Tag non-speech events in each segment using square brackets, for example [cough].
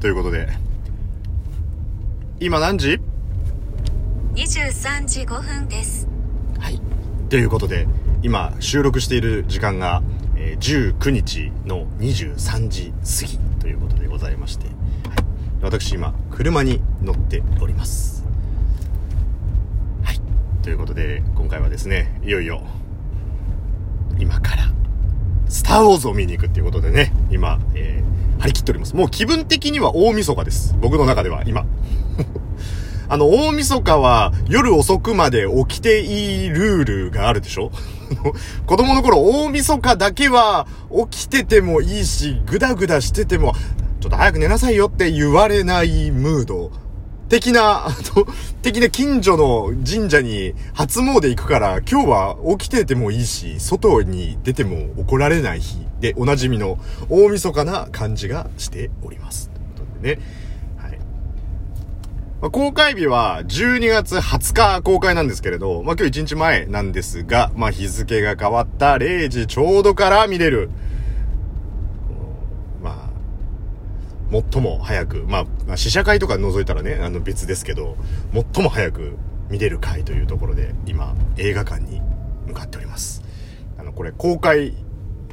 ということで、今何時？23時5分です。はい。ということで、今収録している時間が、えー19日の23時過ぎということでございまして、はい、私今、車に乗っております。はい。ということで、今回はですね、いよいよ、今から、スター・ウォーズを見に行くっていうことでね、今、えー、張り切っております。もう気分的には大晦日です。僕の中では、今。[laughs] あの、大晦日は夜遅くまで起きていいルールがあるでしょ？[laughs] 子供の頃大晦日だけは起きててもいいし、ぐだぐだしてても、ちょっと早く寝なさいよって言われないムード。的な、あの、的な近所の神社に初詣行くから、今日は起きててもいいし、外に出ても怒られない日でおなじみの大晦日な感じがしております。ということでね。はい。まあ公開日は12月20日公開なんですけれど、まあ、今日1日前なんですが、まあ、日付が変わった0時ちょうどから見れる。まあ、最も早く、まあ、試写会とか除いたらね、あの別ですけど、最も早く見れる回というところで、今、映画館に向かっております。あの、これ公開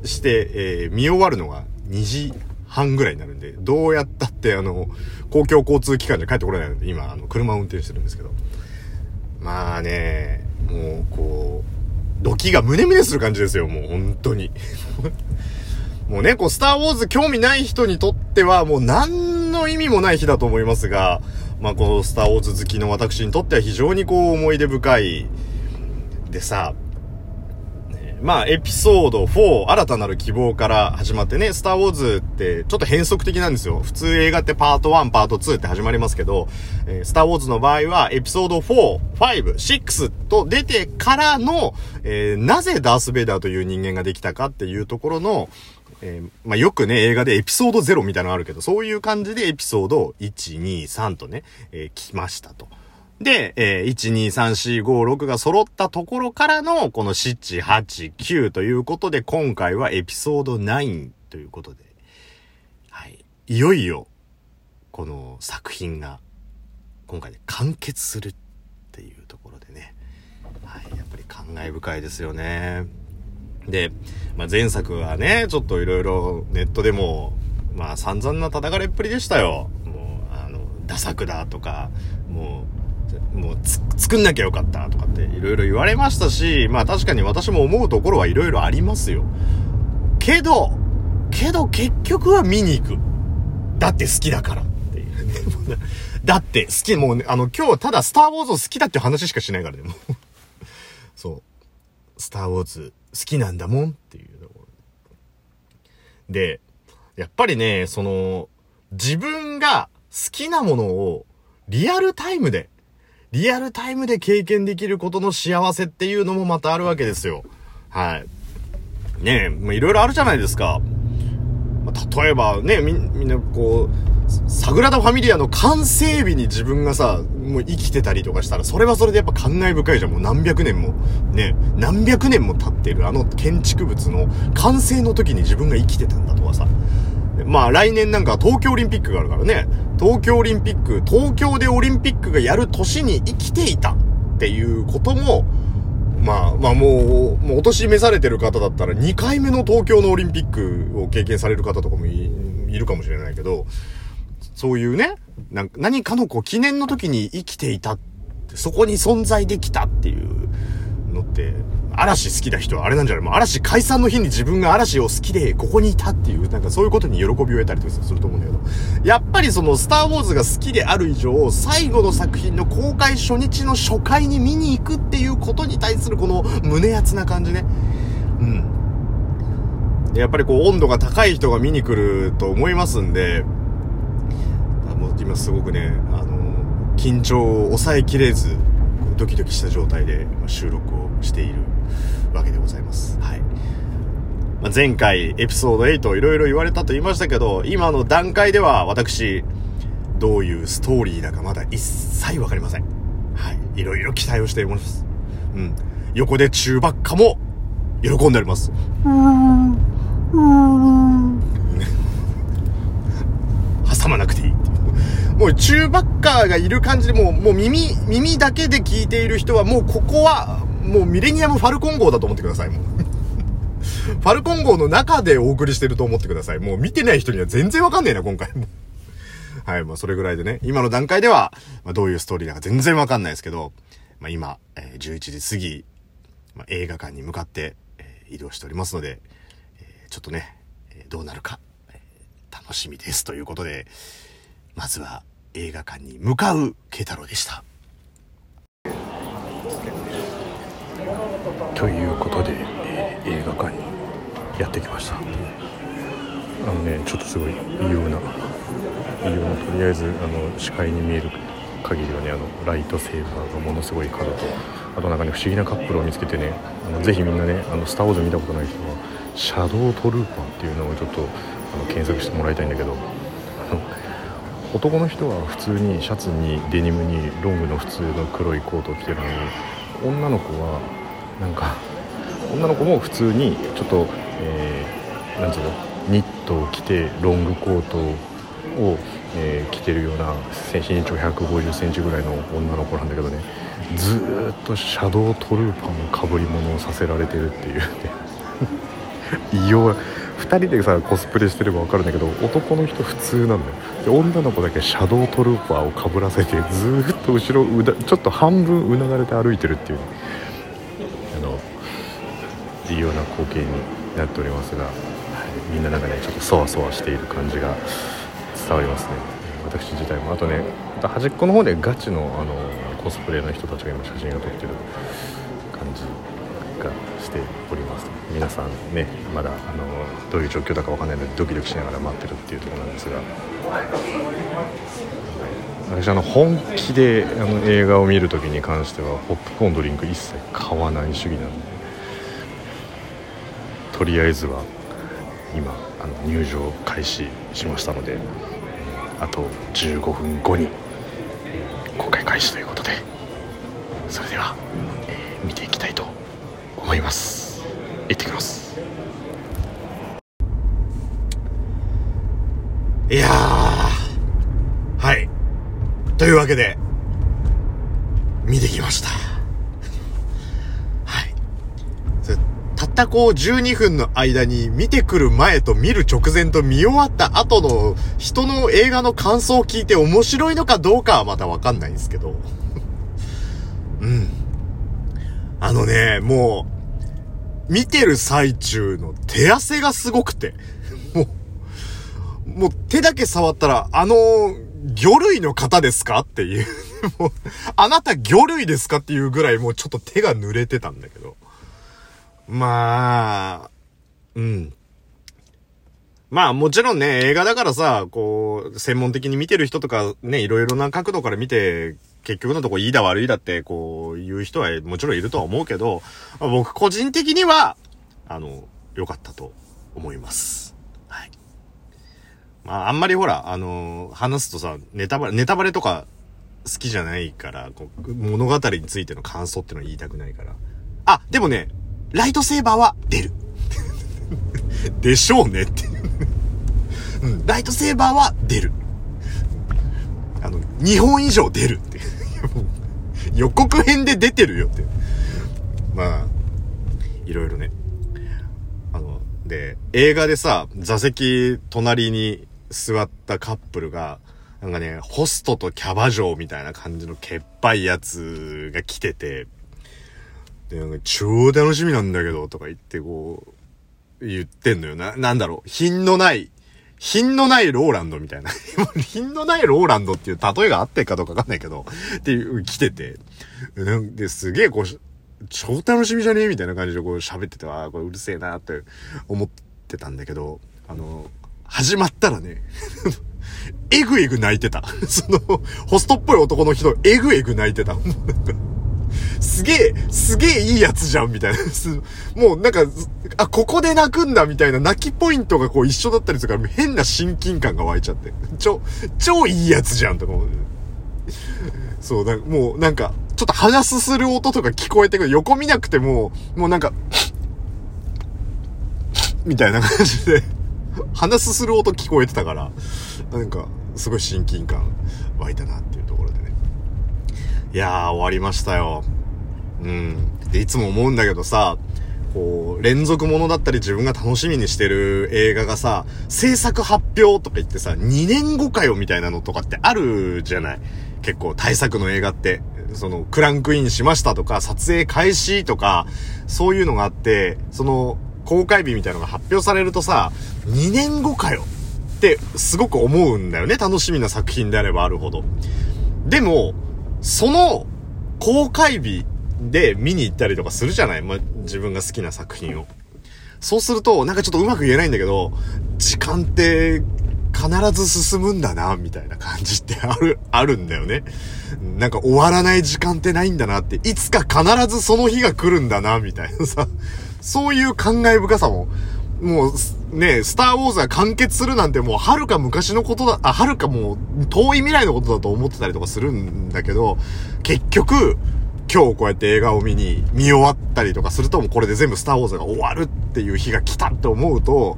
して、えー見終わるのが2時半ぐらいになるんで、どうやったってあの、公共交通機関じゃ帰ってこれないので、今、あの、車を運転してるんですけど。まあね、もう、こう、ドキがムネムネする感じですよ、もう、本当に。[laughs] もうね、こう、スターウォーズ興味ない人にとっては、もう何の意味もない日だと思いますが、まあ、こう、スターウォーズ好きの私にとっては非常にこう、思い出深い。でさ、まあ、エピソード4、新たなる希望から始まってね、スターウォーズってちょっと変則的なんですよ。普通映画ってパート1、パート2って始まりますけど、えースターウォーズの場合はエピソード4、5、6と出てからの、えーなぜダース・ベイダーという人間ができたかっていうところの、えーまあ、よくね、映画でエピソード0みたいなのあるけど、そういう感じでエピソード1、2、3とね、えー来ましたと。で、えー、1、2、3、4、5、6が揃ったところからの、この7、8、9ということで、今回はエピソード9ということで、はい。いよいよ、この作品が、今回で完結するっていうところでね、はい。やっぱり感慨深いですよね。で、まあ、前作はね、ちょっといろいろネットでも、まあ散々な叩かれっぷりでしたよ。もう、あの、ダ作だとか、もう、作んなきゃよかったとかっていろいろ言われましたし、まあ確かに私も思うところはいろいろありますよ。けど、けど結局は見に行く。だって好きだからっていう。[laughs] だって好き、もうね、あの今日ただスターウォーズを好きだって話しかしないからね、も。[laughs] そう。スターウォーズ好きなんだもんっていうところ。で、やっぱりね、その、自分が好きなものをリアルタイムで、リアルタイムで経験できることの幸せっていうのもまたあるわけですよ。はい。ねえ、まあいろいろあるじゃないですか。まあ例えばね、み、みんなこう、サグラダ・ファミリアの完成日に自分がさ、もう生きてたりとかしたら、それはそれでやっぱ感慨深いじゃん。もう何百年も、ね、何百年も経ってるあの建築物の完成の時に自分が生きてたんだとかさ。まあ来年なんか東京オリンピックがあるからね。東京オリンピック、東京でオリンピックがやる年に生きていたっていうことも、まあ、まあもう、もうお年召されてる方だったら2回目の東京のオリンピックを経験される方とかもいるかもしれないけど、そういうね、なんか何かのこう記念の時に生きていたって、そこに存在できたっていうのって、嵐好きな人はあれなんじゃないもう嵐解散の日に自分が嵐を好きでここにいたっていう、なんかそういうことに喜びを得たりとかすると思うんだけど、やっぱりそのスターウォーズが好きである以上、最後の作品の公開初日の初回に見に行くっていうことに対するこの胸熱な感じね。うん。やっぱりこう温度が高い人が見に来ると思いますんで、もう今すごくね、あの、緊張を抑えきれず、ドキドキした状態でまあ収録をしているわけでございます。はい。まあ、前回エピソード8いろいろ言われたと言いましたけど、今の段階では私、どういうストーリーだかまだ一切わかりません。はい。いろいろ期待をしています。うん。横で中ばっかも喜んでおります。[laughs] 挟まなくていいもう中ばっかがいる感じで、もう、もう耳、耳だけで聞いている人は、もうここは、もうミレニアム・ファルコン号だと思ってください、もう。[laughs] ファルコン号の中でお送りしてると思ってください。もう見てない人には全然わかんねえな、今回も。はい、まあそれぐらいでね、今の段階では、まあどういうストーリーだか全然わかんないですけど、まあ今、えー、11時過ぎ、まあ、映画館に向かって、えー、移動しておりますので、えー、ちょっとね、えどうなるか、え楽しみですということで、まずは映画館に向かう慶太郎でした。ということで、え映画館にやってきましたあのねちょっとすごい異様な異様なとりあえずあの視界に見える限りはねあのライトセーバーがものすごい数とあとなんかね不思議なカップルを見つけてねあのぜひみんなね「あのスター・ウォーズ」見たことない人は「シャドウトルーパー」っていうのをちょっとあの検索してもらいたいんだけどあの男の人は普通にシャツにデニムにロングの普通の黒いコートを着てるのに女の子はなんか女の子も普通にちょっと、えー、なんつうのニットを着てロングコートを、えー、着てるような身長1 5 0センチぐらいの女の子なんだけどねずっとシャドウトルーパーのかぶり物をさせられてるっていうね。異様2人でさコスプレしてれば分かるんだけど男の人普通なんだよ。で女の子だけシャドウトルーパーをかぶらせてずっと後ろうだちょっと半分うながれて歩いてるっていう、ね、あの異様な光景になっておりますが、はい、みんななんかねちょっとそわそわしている感じが伝わりますね。私自体も。あとね端っこの方でガチのあのコスプレの人たちが今写真を撮ってる感じがしております。皆さんねまだあのどういう状況だかわかんないのでドキドキしながら待ってるっていうところなんですが、私あの本気であの映画を見るときに関してはポップコーンドリンク一切買わない主義なんで。とりあえずは今あの入場開始しましたのであと15分後に公開開始ということで。それでは、えー、見ていきたいと思います。行ってきますいやはいというわけで見てきましたったこう12分の間に見てくる前と見る直前と見終わった後の人の映画の感想を聞いて面白いのかどうかはまたわかんないんですけど。うん。あのね、もう、見てる最中の手汗がすごくて。もう、もう手だけ触ったら、あの、魚類の方ですか？っていう。[laughs] もう、あなた魚類ですか？っていうぐらいもうちょっと手が濡れてたんだけど。まあ、うん。まあもちろんね、映画だからさ、こう、専門的に見てる人とかね、いろいろな角度から見て、結局のとこいいだ悪いだって、こう、言う人はもちろんいるとは思うけど、僕個人的には、あの、良かったと思います。はい。まああんまりほら、あの、話すとさ、ネタバレ、ネタバレとか好きじゃないから、こう物語についての感想ってのは言いたくないから。あ、でもね、ライトセーバーは出る。[laughs] でしょうねってうん。ライトセーバーは出る。あの、2本以上出るって。[laughs] 予告編で出てるよって。まあ、いろいろね。あの、で、映画でさ、座席隣に座ったカップルが、なんかね、ホストとキャバ嬢みたいな感じのけっぱいやつが来てて、で、なんか超楽しみなんだけど、とか言ってこう、言ってんのよな。なんだろう、品のない、品のないローランドみたいな。[laughs] 品のないローランドっていう例えがあってかどうかわかんないけど、っていう、来てて。で、すげえこう、超楽しみじゃねえみたいな感じでこう喋ってて、ああ、これうるせえなって思ってたんだけど、あの、始まったらね、[laughs] えぐえぐ泣いてた。[laughs] その、ホストっぽい男の人、えぐえぐ泣いてた。すげえ、すげえいいやつじゃん、みたいな。[laughs] もうなんか、あ、ここで泣くんだ、みたいな泣きポイントがこう一緒だったりするから、変な親近感が湧いちゃって。ちょ、超いいやつじゃん、とか思う。そう、だもうなんか、ちょっと鼻すする音とか聞こえてくる。横見なくても、もうなんか、みたいな感じで、鼻すする音聞こえてたから、なんか、すごい親近感湧いたなっていう。いやー、終わりましたよ。うん。で、いつも思うんだけどさ、こう、連続ものだったり自分が楽しみにしてる映画がさ、制作発表とか言ってさ、2年後かよみたいなのとかってあるじゃない？結構大作の映画って。その、クランクインしましたとか、撮影開始とか、そういうのがあって、その、公開日みたいなのが発表されるとさ、2年後かよってすごく思うんだよね。楽しみな作品であればあるほど。でも、その公開日で見に行ったりとかするじゃない？ま、自分が好きな作品を。そうすると、なんかちょっとうまく言えないんだけど、時間って必ず進むんだな、みたいな感じってある、[laughs] あるんだよね。なんか終わらない時間ってないんだなって、いつか必ずその日が来るんだな、みたいなさ、そういう感慨深さも、もう、ね、スターウォーズが完結するなんてもう遥か昔のことだ、あ、遥かもう遠い未来のことだと思ってたりとかするんだけど、結局、今日こうやって映画を見に、見終わったりとかすると、もうこれで全部スターウォーズが終わるっていう日が来たって思うと、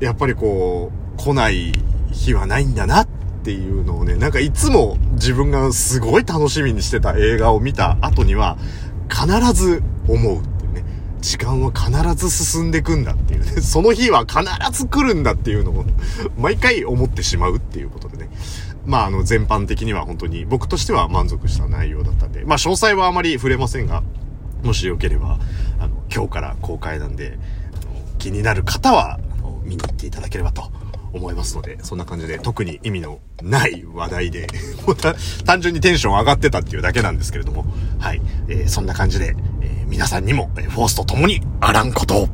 やっぱりこう、来ない日はないんだなっていうのをね、なんかいつも自分がすごい楽しみにしてた映画を見た後には、必ず思うってね。時間は必ず進んでいくんだっ。[laughs] その日は必ず来るんだっていうのを、毎回思ってしまうっていうことでね。まあ、あの、全般的には本当に僕としては満足した内容だったんで、まあ、詳細はあまり触れませんが、もしよければ、あの、今日から公開なんで、あの気になる方は、見に行っていただければと思いますので、そんな感じで特に意味のない話題で [laughs] 単純にテンション上がってたっていうだけなんですけれども、はい、えー、そんな感じで、え、皆さんにも、え、フォースと共にあらんことを